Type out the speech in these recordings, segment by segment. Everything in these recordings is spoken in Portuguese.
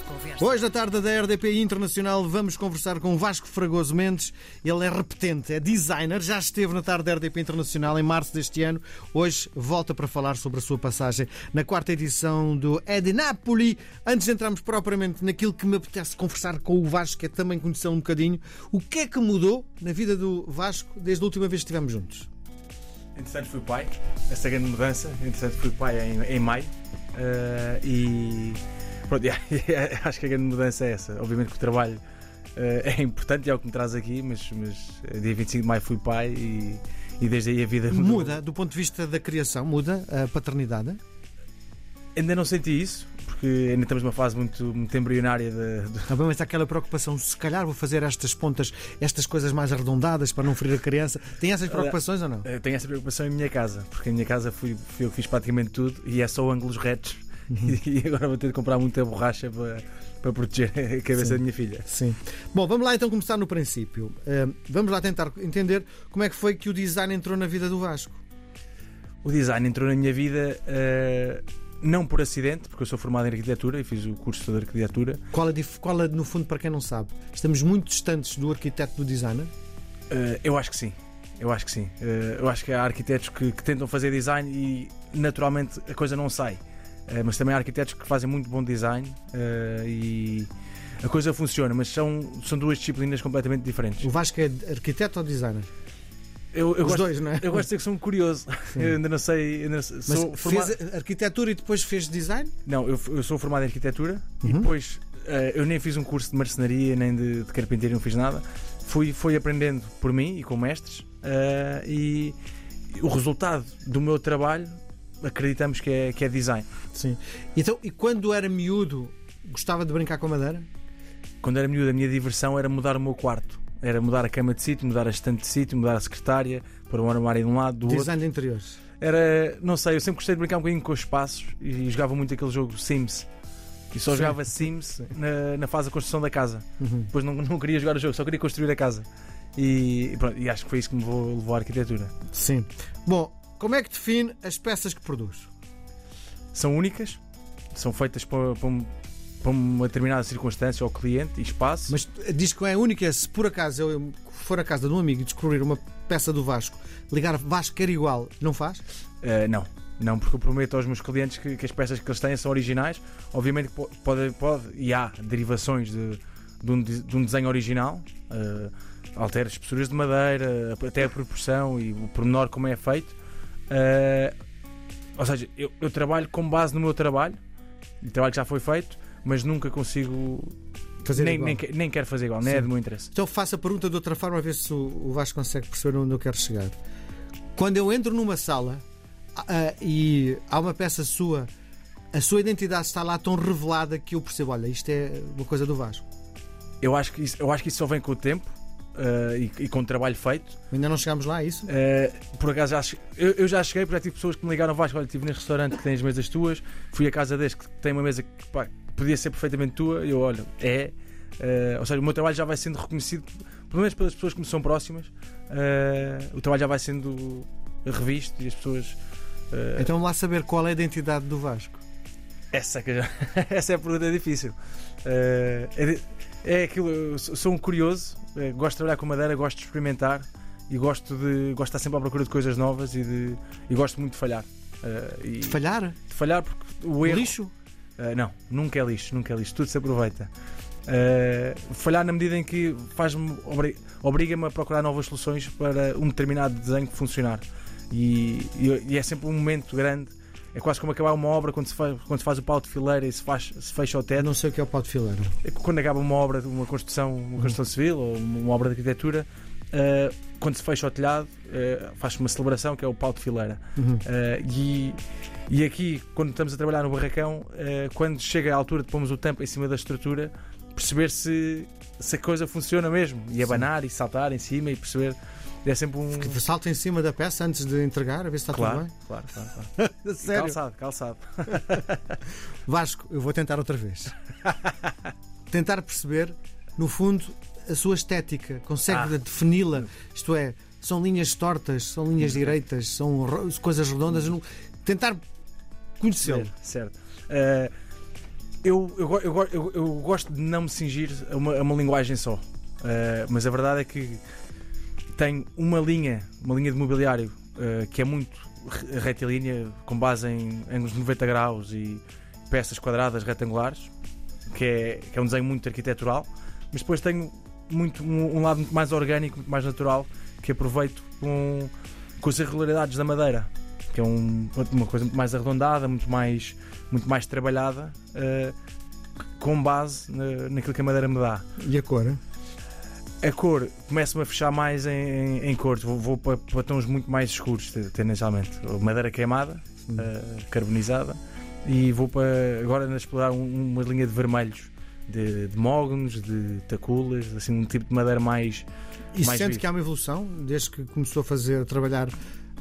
de conversa. Hoje, na tarde da RDP Internacional, vamos conversar com o Vasco Fragoso Mendes. Ele é repetente, é designer, já esteve na tarde da RDP Internacional em março deste ano. Hoje volta para falar sobre a sua passagem na quarta edição do Ed Napoli. Antes de entrarmos propriamente naquilo que me apetece conversar com o Vasco, que é também conhecer um bocadinho, o que é que mudou na vida do Vasco desde a última vez que estivemos juntos? Entretanto fui pai, essa grande mudança. Entretanto fui pai em, em maio uh, e pronto, acho que a grande mudança é essa. Obviamente que o trabalho uh, é importante e é o que me traz aqui, mas, mas dia 25 de maio fui pai e, e desde aí a vida mudou. Muda, do ponto de vista da criação, muda a paternidade? Ainda não senti isso, porque ainda estamos numa fase muito, muito embrionária de, de... Ah, mas há aquela preocupação, se calhar vou fazer estas pontas, estas coisas mais arredondadas para não ferir a criança. Tem essas preocupações ou não? Eu tenho essa preocupação em minha casa, porque em minha casa fui, fui eu que fiz praticamente tudo e é só ângulos retos. E agora vou ter de comprar muita borracha para, para proteger a cabeça Sim. da minha filha. Sim. Bom, vamos lá então começar no princípio. Uh, vamos lá tentar entender como é que foi que o design entrou na vida do Vasco. O design entrou na minha vida. Uh, não por acidente, porque eu sou formado em arquitetura e fiz o curso de arquitetura. Qual é, qual é, no fundo, para quem não sabe, estamos muito distantes do arquiteto do designer? Uh, eu acho que sim. Eu acho que sim. Uh, eu acho que há arquitetos que, que, tentam fazer design e naturalmente a coisa não sai. Uh, mas também há arquitetos que fazem muito bom design e a coisa funciona, mas são, são duas disciplinas completamente diferentes. O Vasco é arquiteto ou designer? Eu, eu Os gosto, dois, não é? Eu gosto de dizer que sou um curioso. Eu ainda não sei. Ainda não sei. Mas sou fez formado... arquitetura e depois fez design? Não, eu, eu sou formado em arquitetura Uhum. e depois uh, eu nem fiz um curso de marcenaria nem de, de carpintaria, não fiz nada. Fui, fui aprendendo por mim e com mestres uh, e o resultado do meu trabalho acreditamos que é, que é design. Sim. Então, e quando era miúdo, gostava de brincar com madeira? Quando era miúdo, a minha diversão era mudar o meu quarto. Era mudar a cama de sítio, mudar a estante de sítio, mudar a secretária, pôr um armário de um lado, do design outro. de interiores. Era, não sei, eu sempre gostei de brincar um bocadinho com os espaços e jogava muito aquele jogo Sims. E só Sim. jogava Sims na, na fase da construção da casa. Uhum. Depois não, não queria jogar o jogo, só queria construir a casa. E, pronto, e acho que foi isso que me levou, levou à arquitetura. Sim. Bom, como é que define as peças que produz? São únicas, são feitas para, para, um- para uma determinada circunstância ao cliente e espaço. Mas diz que é única se por acaso eu for à casa de um amigo e descobrir uma peça do Vasco, ligar Vasco quer igual, não faz? Uh, não, não, porque eu prometo aos meus clientes que, que as peças que eles têm são originais. Obviamente que po- pode, pode e há derivações de, de, um, de- um desenho original, uh, altera as espessuras de madeira, até a proporção e o pormenor como é feito. Uh, ou seja, eu, eu trabalho com base no meu trabalho, o trabalho que já foi feito, mas nunca consigo. Fazer nem, igual. nem, nem quero fazer igual, nem é Sim. do meu interesse. Então faço a pergunta de outra forma a ver se o o Vasco consegue perceber onde eu quero chegar. Quando eu entro numa sala ah, e há uma peça sua, a sua identidade está lá tão revelada que eu percebo, olha, isto é uma coisa do Vasco. Eu acho que isso, eu acho que isso só vem com o tempo uh, e, e com trabalho feito. Ainda não chegámos lá a isso? Uh, por acaso já eu, eu já cheguei, porque já tive pessoas que me ligaram Vasco, olha, estive neste restaurante que tem as mesas tuas, fui à casa deste que tem uma mesa que pá, podia ser perfeitamente tua, e eu olho, é. Uh, ou seja, o meu trabalho já vai sendo reconhecido, pelo menos pelas pessoas que me são próximas, o trabalho já vai sendo revisto e as pessoas. Então vamos lá saber qual é a identidade do Vasco. essa, que já- essa é a pergunta difícil. Uh, é, é aquilo, sou um curioso, uh, gosto de trabalhar com madeira, gosto de experimentar e gosto de, gosto de estar sempre à procura de coisas novas e, de, e gosto muito de falhar. Uh, e De falhar? de falhar porque o erro. Lixo? Uh, não, nunca é lixo, nunca é lixo, tudo se aproveita. Uh, falhar na medida em que faz-me obri- obriga-me a procurar novas soluções para um determinado desenho funcionar. E, e- e é sempre um momento grande. É quase como acabar uma obra quando se faz, quando se faz o pau de fileira e se, faz, se fecha o teto. não sei o que é o pau de fileira. É quando acaba uma obra, uma construção, uma construção civil ou uma obra de arquitetura, uh, quando se fecha o telhado, uh, faz-se uma celebração que é o pau de fileira. Uhum. Uh, e, e aqui, quando estamos a trabalhar no barracão, quando chega a altura de pormos o tampo em cima da estrutura, perceber se, se a coisa funciona mesmo. E abanar e saltar em cima e perceber. É sempre um. Que Salta em cima da peça antes de entregar, a ver se está Claro, tudo bem. claro, claro, claro. Sério? Calçado, calçado. Vasco, eu vou tentar outra vez. tentar perceber, no fundo, a sua estética. Consegue Ah. defini-la? Isto é, são linhas tortas, são linhas direitas, são coisas redondas. Não- Tentar conhecê-lo. Certo. Uh, Eu, eu, eu, eu gosto de não me cingir a uma, a uma linguagem só. Uh, mas a verdade é que tenho uma linha, uma linha de mobiliário uh, que é muito re- retilínea, com base em ângulos de 90 graus e peças quadradas retangulares, que é, que é um desenho muito arquitetural. Mas depois tenho muito, um, um lado muito mais orgânico, muito mais natural, que aproveito com, com as irregularidades da madeira, que é um- uma coisa muito mais arredondada, muito mais, muito mais trabalhada, uh, com base na- naquilo que a madeira me dá. E a cor? A cor começa-me a fechar mais em, em, em cores, vou, vou para, para tons muito mais escuros, te- tendencialmente. Madeira queimada, uh, carbonizada, e vou para agora explorar um- uma linha de vermelhos, de, de mognos, de taculas, assim, um tipo de madeira mais. E Mais sente vivo. que há uma evolução desde que começou a fazer, a trabalhar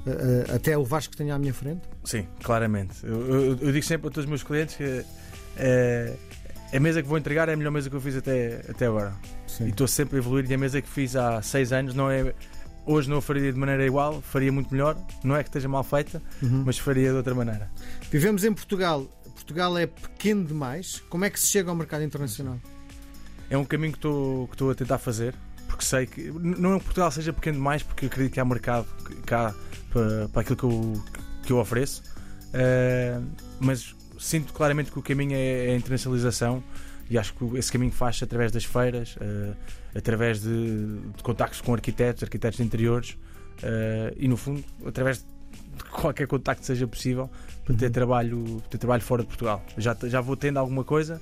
eh, eh, até o Vasco que tenho à minha frente? Sim, claramente. Eu, eu- eu digo sempre a todos os meus clientes que a mesa que vou entregar é a melhor mesa que eu fiz até, até agora. E Sim. estou sempre a evoluir e a mesa que fiz há seis anos não é. Hoje não a faria de maneira igual, faria muito melhor. Não é que esteja mal feita, Uhum. mas faria de outra maneira. Vivemos em Portugal. Portugal é pequeno demais. Como é que se chega ao mercado internacional? É um caminho que estou, que a tentar fazer, porque sei que. Não é que Portugal seja pequeno demais, porque eu acredito que há mercado cá para, para aquilo que eu, que eu ofereço, Eh, mas sinto claramente que o caminho é a internacionalização e acho que esse caminho faz-se através das feiras, eh, através de, de contactos com arquitetos, arquitetos de interiores eh, e, no fundo, através de qualquer contacto que seja possível para ter, Uhum. trabalho, ter trabalho fora de Portugal. Já, já vou tendo alguma coisa.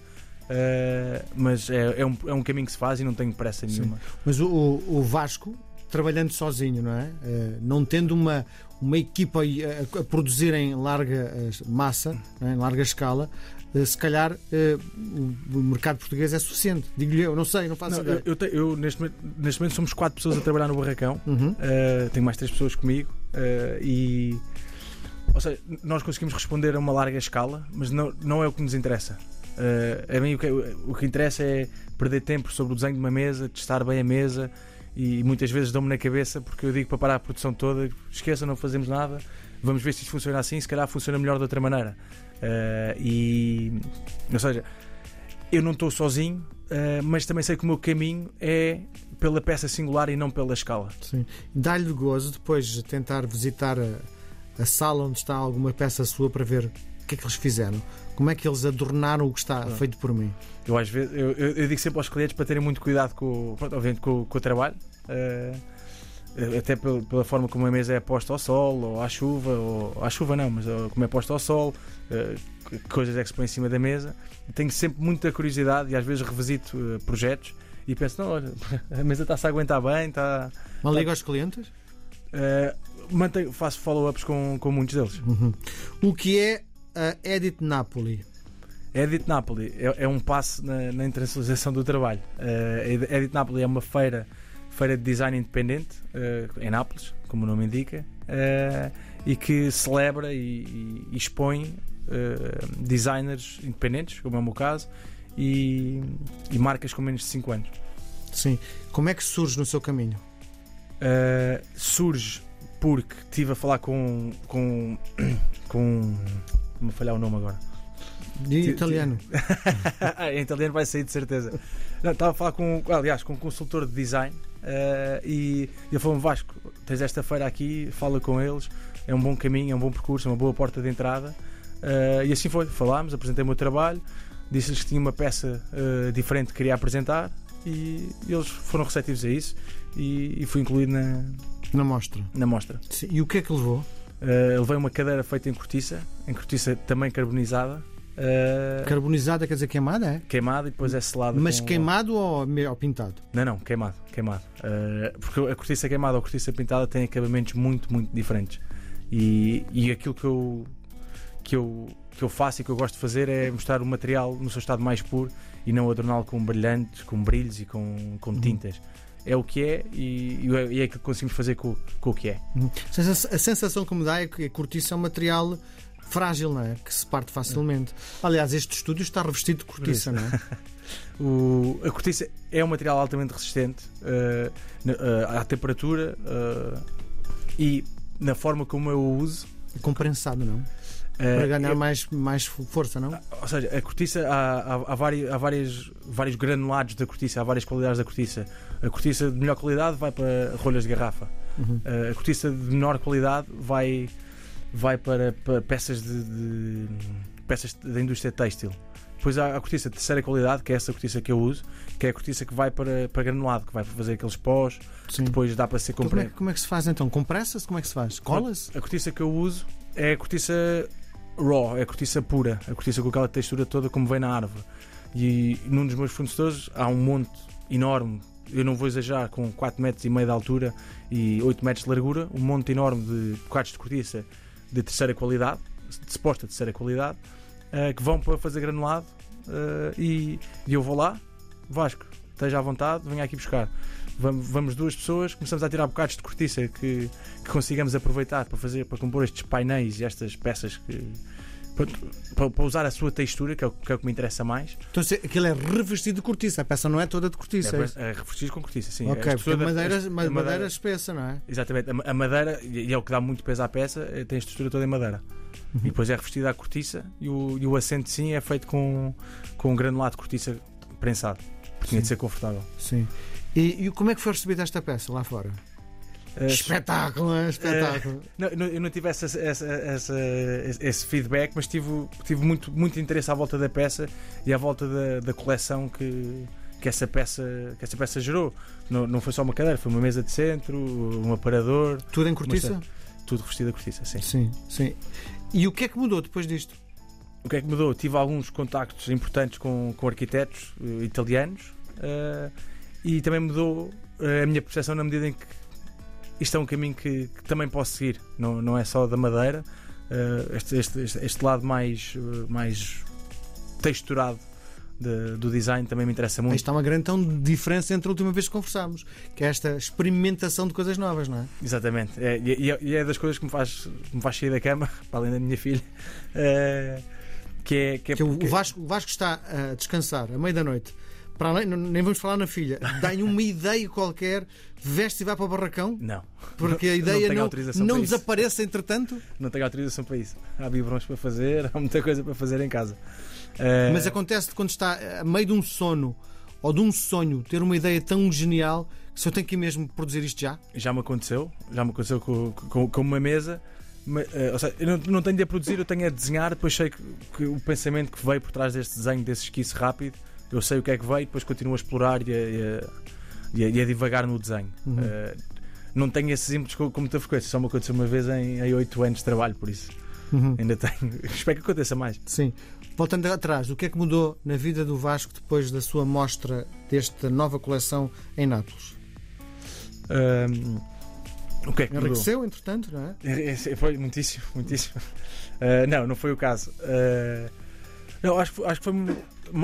eh, mas é, é, um, é um caminho que se faz e não tenho pressa Sim. nenhuma. Mas o, o- Vasco, trabalhando sozinho, não é? Não tendo uma, uma equipa a, produzir em larga massa, é? em larga escala, se calhar eh, o, mercado português é suficiente. Digo-lhe eu, não sei, não faço Não, ideia. eu, eu eu, neste, momento, neste momento somos quatro pessoas a trabalhar no barracão. Uhum. Uh, tenho mais três pessoas comigo uh, e ou seja, nós conseguimos responder a uma larga escala, mas não, não é o que nos interessa. Uh, a mim o que, o que interessa é perder tempo sobre o desenho de uma mesa, testar bem a mesa e muitas vezes dou-me na cabeça porque eu digo para parar a produção toda, esqueça, não fazemos nada, vamos ver se isto funciona assim, se calhar funciona melhor de outra maneira. Uh, e ou seja, eu não estou sozinho, uh, mas também sei que o meu caminho é pela peça singular e não pela escala. Sim. Dá-lhe gozo depois de tentar visitar a, a sala onde está alguma peça sua para ver o que é que eles fizeram. Como é que eles adornaram o que está Ah. feito por mim? Eu, às vezes, eu, eu- eu digo sempre aos clientes para terem muito cuidado com, o- pronto, com, com o trabalho, eh, até pela, forma como a mesa é posta ao sol, ou à chuva, ou à chuva não, mas como é posta ao sol, eh, que coisas é que se põe em cima da mesa. Tenho sempre muita curiosidade e às vezes revisito eh, projetos e penso: não, olha, a mesa está-se a aguentar bem, está. Mal liga aos clientes? eh, mantenho, faço follow-ups com, com muitos deles. Uhum. O que é a Edit Napoli? Edit Napoli é, é um passo na, na internacionalização do trabalho. Uh, Edit Napoli é uma feira, feira de design independente uh, em Nápoles, como o nome indica, uh, e que celebra e, e- expõe uh, designers independentes, como é o meu caso, e, e marcas com menos de 5 anos. Sim. Como é que surge no seu caminho? Surge porque estive a falar com. com. com. Vou falhar o nome agora. Ti- italiano. em italiano vai sair de certeza. Não, estava a falar com, aliás, com um consultor de design eh, e ele falou-me: Vasco, tens esta feira aqui, fala com eles, é um bom caminho, é um bom percurso, é uma boa porta de entrada. Eh, e assim foi, falámos, apresentei o meu trabalho, disse-lhes que tinha uma peça eh, diferente que queria apresentar e eles foram receptivos a isso e, e fui incluído na, Na mostra. na mostra. Sim. E o que é que levou? Eh, levei uma cadeira feita em cortiça, em cortiça também carbonizada. Eh, Carbonizada quer dizer queimada, é? queimada e depois é selada. Mas queimado ou, ou pintado? Não, não, queimado, queimado. Uh, porque a cortiça queimada ou a cortiça pintada têm acabamentos muito, muito diferentes. E, e aquilo que eu, que, eu, que eu faço e que eu gosto de fazer é mostrar o material no seu estado mais puro e não adorná-lo com brilhantes, com brilhos e com, com Uhum. tintas. É o que é e, e é e é aquilo que conseguimos fazer com, com o que é. Uhum. A sensação que me dá é que a cortiça é um material frágil, não é? Que se parte facilmente. Aliás, este estúdio está revestido de cortiça, não é? O- a cortiça é um material altamente resistente uh, na- uh, à temperatura uh, e na forma como eu o uso. Compensado, não? Para ganhar eu- mais, mais força, não? Ou seja, a cortiça, há, há, há, vari- há várias, vários granulados da cortiça, há várias qualidades da cortiça. A cortiça de melhor qualidade vai para rolhas de garrafa. Uhum. Uh, a cortiça de menor qualidade vai, vai para, para peças, de, de- peças da indústria têxtil. Depois há a cortiça de terceira qualidade, que é essa cortiça que eu uso, que é a cortiça que vai para, para granulado, que vai fazer aqueles pós, Sim. depois dá para ser Então, como, é, comprado. como é que se faz então? Compressa-se? Como é que se faz? Cola-se? A cortiça que eu uso é a cortiça raw, é a cortiça pura, a cortiça com aquela textura toda como vem na árvore. E num dos meus fornecedores há um monte enorme, eu não vou exagerar, com 4 metros e meio de altura e 8 metros de largura, um monte enorme de bocados de cortiça de terceira qualidade, de suposta terceira qualidade, eh, que vão para fazer granulado eh, e, e eu vou lá, Vasco, esteja à vontade, venha aqui buscar. Vamos, vamos duas pessoas, começamos a tirar bocados de cortiça que, que consigamos aproveitar para fazer, para compor estes painéis e estas peças que. Para, para usar a sua textura, que é, o, que é o que me interessa mais. Então se- aquilo é revestido de cortiça, a peça não é toda de cortiça. é isso? É, é revestido com cortiça, sim. ok, porque a madeira, a- a madeira espessa, não é? Exatamente, a, a madeira, e é o que dá muito peso à peça, é- tem a textura toda em madeira. Uhum. E depois é revestida a cortiça e o, e o assento, sim, é feito com, com um granulado de cortiça prensado. Porque tinha de Sim. ser confortável. Sim. E, e como é que foi recebida esta peça lá fora? Eh, Espetáculo, é? espetáculo. Não, não- eu não tive essa, essa- essa- esse feedback, mas tive, tive muito, muito interesse à volta da peça e à volta da, da coleção que, que, essa peça, que essa peça gerou. Não, não foi só uma cadeira, foi uma mesa de centro, um aparador, Tudo em cortiça? tudo revestido a cortiça. Sim. Sim, sim. E o que é que mudou depois disto? O que é que mudou? Tive alguns contactos importantes com, com arquitetos eh, italianos eh, e também mudou eh, a minha percepção na medida em que isto é um caminho que, que também posso seguir. Não, não é só da madeira. eh, este, este, este- lado mais, eh, mais texturado de- do design também me interessa Aí muito. está uma grande então, diferença entre a última vez que conversámos, que é esta experimentação de coisas novas, não é? Exatamente. É, e, é- é das coisas que me faz, me faz sair da cama, para além da minha filha. eh, que é, que é Que o porque- Vasco, o Vasco está a descansar à meia da noite. Para além, não- nem vamos falar na filha. Dá-lhe uma ideia qualquer, veste e vai para o barracão, Não. porque a Não ideia não, não para isso. desapareça entretanto. não tenho autorização para isso. Há biberões para fazer, há muita coisa para fazer em casa. Eh, Mas acontece quando está a meio de um sono ou de um sonho ter uma ideia tão genial que se eu tenho que ir mesmo produzir isto já. Já me aconteceu, já me aconteceu com, com, com uma mesa. eh, ou seja, eu não, não tenho de a produzir, eu tenho a desenhar. Depois sei que, que o pensamento que veio por trás deste desenho, desse esquiço rápido, eu sei o que é que veio, depois continuo a explorar e a, e a, e a- divagar no desenho. Uhum. Eh, não tenho esses ímpetos com, com muita frequência, só me aconteceu uma vez em, 8 anos de trabalho, por isso Uhum. ainda tenho. Espero que aconteça mais. Sim. Voltando atrás, o que é que mudou na vida do Vasco depois da sua mostra desta nova coleção em Nápoles? Ahm, o que é que mudou? Enriqueceu, entretanto, não é? É, é, Foi muitíssimo, muitíssimo. Uh, não, não foi o caso. Uh, não, acho, que foi- acho que foi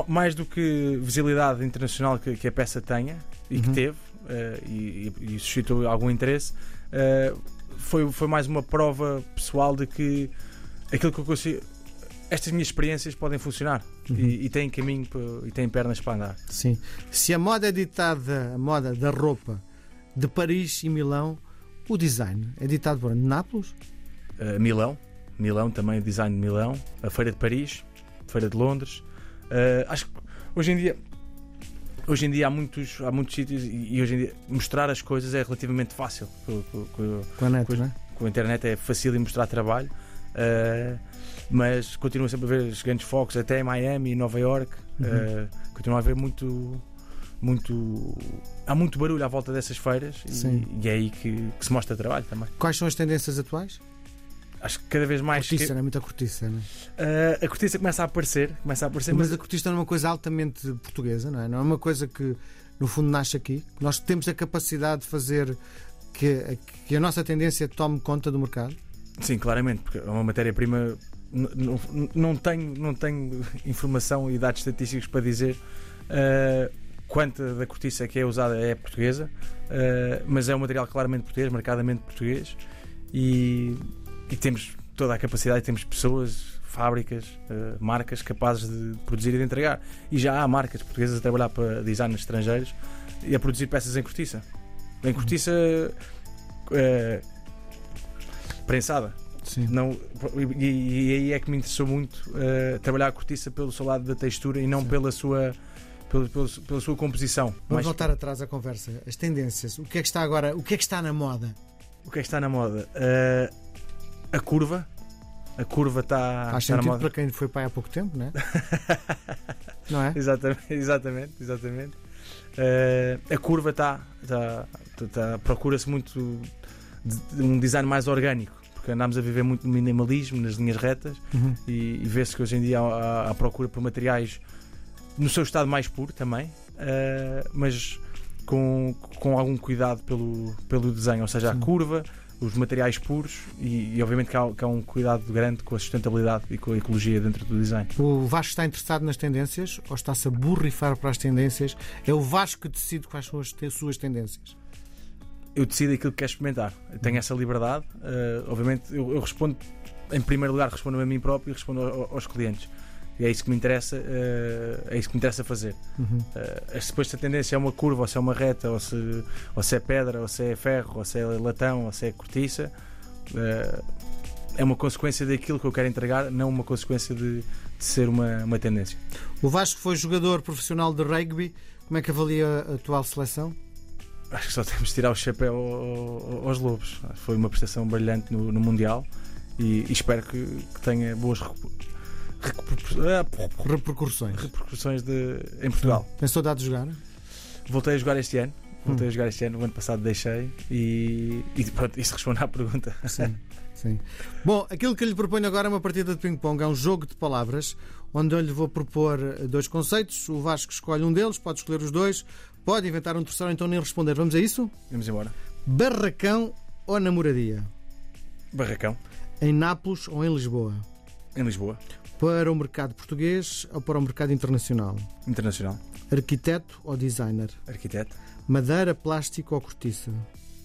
mais do que visibilidade internacional que, que a peça tenha e que Uhum. teve uh, e, e- suscitou algum interesse. uh, foi, foi mais uma prova pessoal de que aquilo que eu consigo. Estas minhas experiências podem funcionar Uhum. e, e têm caminho e têm pernas para andar. Sim. Se a moda é ditada, a moda da roupa de Paris e Milão, o design é ditado por? Nápoles? Uh, Milão, Milão também, design de Milão, a Feira de Paris, Feira de Londres. Uh, acho que hoje em dia hoje em dia há muitos, há muitos sítios e, e hoje em dia mostrar as coisas é relativamente fácil. Com, com- com- Com a net, Pois. não é? com a internet é fácil mostrar trabalho, uh, mas continua sempre a ver os grandes focos até em Miami e Nova York. Uhum. Uh, continua a haver muito. Muito, há muito barulho à volta dessas feiras e, e é aí que, que se mostra trabalho também. Quais são as tendências atuais? Acho que cada vez mais que- Cortiça, não é muita cortiça, não é? Uh, a cortiça começa a aparecer, começa a aparecer, Mas mas a cortiça não é uma coisa altamente portuguesa, não é? Não é uma coisa que, no fundo, nasce aqui. Nós temos a capacidade de fazer que, que a nossa tendência tome conta do mercado. sim, claramente, porque é uma matéria-prima. n- n- Não tenho, não tenho informação e dados estatísticos para dizer uh, quanta da cortiça que é usada é portuguesa, uh, mas é um material claramente português, marcadamente português, e, e temos toda a capacidade, temos pessoas, fábricas, uh, marcas capazes de produzir e de entregar. E já há marcas portuguesas a trabalhar para designers estrangeiros e a produzir peças em cortiça. Em cortiça uh, prensada. Sim. Não, e, e aí é que me interessou muito uh, trabalhar a cortiça pelo seu lado da textura e não Sim. pela sua, pela, pela, pela sua composição. Vamos Mais- voltar atrás à conversa. As tendências. O que é que está agora? O que é que está na moda? O que é que está na moda? Uh, a curva. A curva está, Faz está na sentido para quem foi pai há pouco tempo, não é? não é? Exatamente, exatamente, exatamente. Eh, a curva está. Tá, tá- tá- Procura-se muito de, um design mais orgânico, porque andámos a viver muito no minimalismo, nas linhas retas, Uhum. e, e vê-se que hoje em dia há, há- há procura por materiais no seu estado mais puro também, eh, mas com, com algum cuidado pelo, pelo desenho, ou seja, Sim. a curva, os materiais puros e, e obviamente que há, que há um cuidado grande com a sustentabilidade e com a ecologia dentro do design. O Vasco está interessado nas tendências ou está-se a borrifar para as tendências? É o Vasco que decide quais são as suas tendências. eu decido aquilo que quero experimentar. Eu tenho essa liberdade. Uh, obviamente, eu, eu respondo, em primeiro lugar, respondo a mim próprio e respondo ao- aos clientes. E é isso que me interessa, uh, é isso que me interessa fazer. Uhum. Uh, se depois se a tendência é uma curva, ou se é uma reta, ou se, ou se é pedra, ou se é ferro, ou se é latão, ou se é cortiça, uh, é uma consequência daquilo que eu quero entregar, não uma consequência de, de ser uma, uma tendência. O Vasco foi jogador profissional de rugby. Como é que avalia a atual seleção? Acho que só temos de tirar o chapéu ao- ao- aos Lobos. Foi uma prestação brilhante no, no Mundial e, e espero que, que tenha boas Repercussões. repercussões de, em Portugal. Tem saudade de jogar? Voltei a jogar este ano. Voltei Hum. a jogar este ano, o ano passado deixei e, e pronto, isso responde à pergunta. Sim, sim. Bom, aquilo que lhe proponho agora é uma partida de ping-pong, é um jogo de palavras, onde eu lhe vou propor eh, dois conceitos. O Vasco escolhe um deles, pode escolher os dois, pode inventar um terceiro, então nem responder. Vamos a isso? Vamos embora. Barracão ou namoradia? Barracão, Em Nápoles ou em Lisboa? em Lisboa, Para o mercado português ou para o mercado internacional? internacional, Arquiteto ou designer? arquiteto, Madeira, plástico ou cortiça?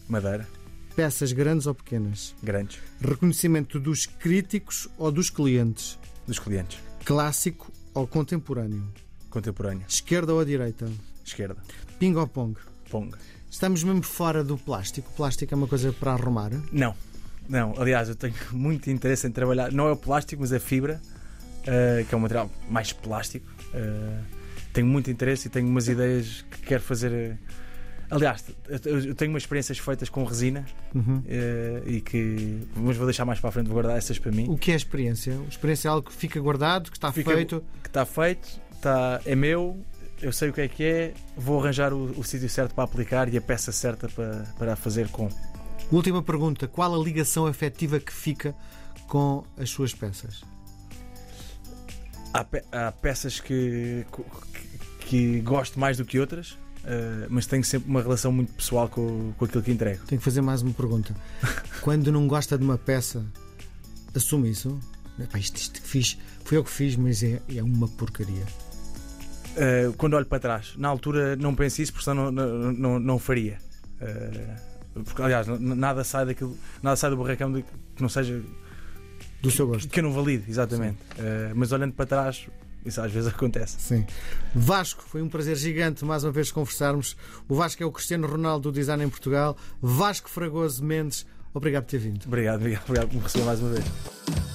Madeira, Peças grandes ou pequenas? grandes, Reconhecimento dos críticos ou dos clientes? dos clientes, Clássico ou contemporâneo? contemporâneo, Esquerda ou direita? esquerda, Ping ou pong? pong. Estamos mesmo fora do plástico. O plástico é uma coisa para arrumar. Não, não. Aliás, eu tenho muito interesse em trabalhar. Não é o plástico, mas a fibra, eh, que é um material mais plástico. Eh, tenho muito interesse e tenho umas ideias que quero fazer. eh, Aliás, eu- tenho umas experiências feitas com resina Uhum. eh, e que. Mas vou deixar mais para a frente, vou guardar essas para mim. O que é experiência? A experiência é algo que fica guardado, que está Fica- feito. Que está feito, está, é meu, eu sei o que é que é, vou arranjar o, o sítio certo para aplicar e a peça certa para, para fazer com. Última pergunta: qual a ligação afetiva que fica com as suas peças? Há, pe- há peças que, que, que gosto mais do que outras, eh, mas tenho sempre uma relação muito pessoal com, com aquilo que entrego. Tenho que fazer mais uma pergunta. Quando não gosta de uma peça, assume isso? Epá, isto, isto que fiz, foi eu que fiz, mas é, é uma porcaria. Eh, quando olho para trás, na altura não penso isso, porque senão não, não, não, não faria. Eh, porque, aliás, nada sai daquilo, nada sai do barracão de, que não seja Do seu gosto. que eu não valide, exatamente. Eh, mas olhando para trás, isso às vezes acontece. Sim. Vasco, foi um prazer gigante mais uma vez conversarmos. O Vasco é o Cristiano Ronaldo do design em Portugal. Vasco Fragoso Mendes, obrigado por ter vindo. Obrigado, obrigado, obrigado por me receber mais uma vez.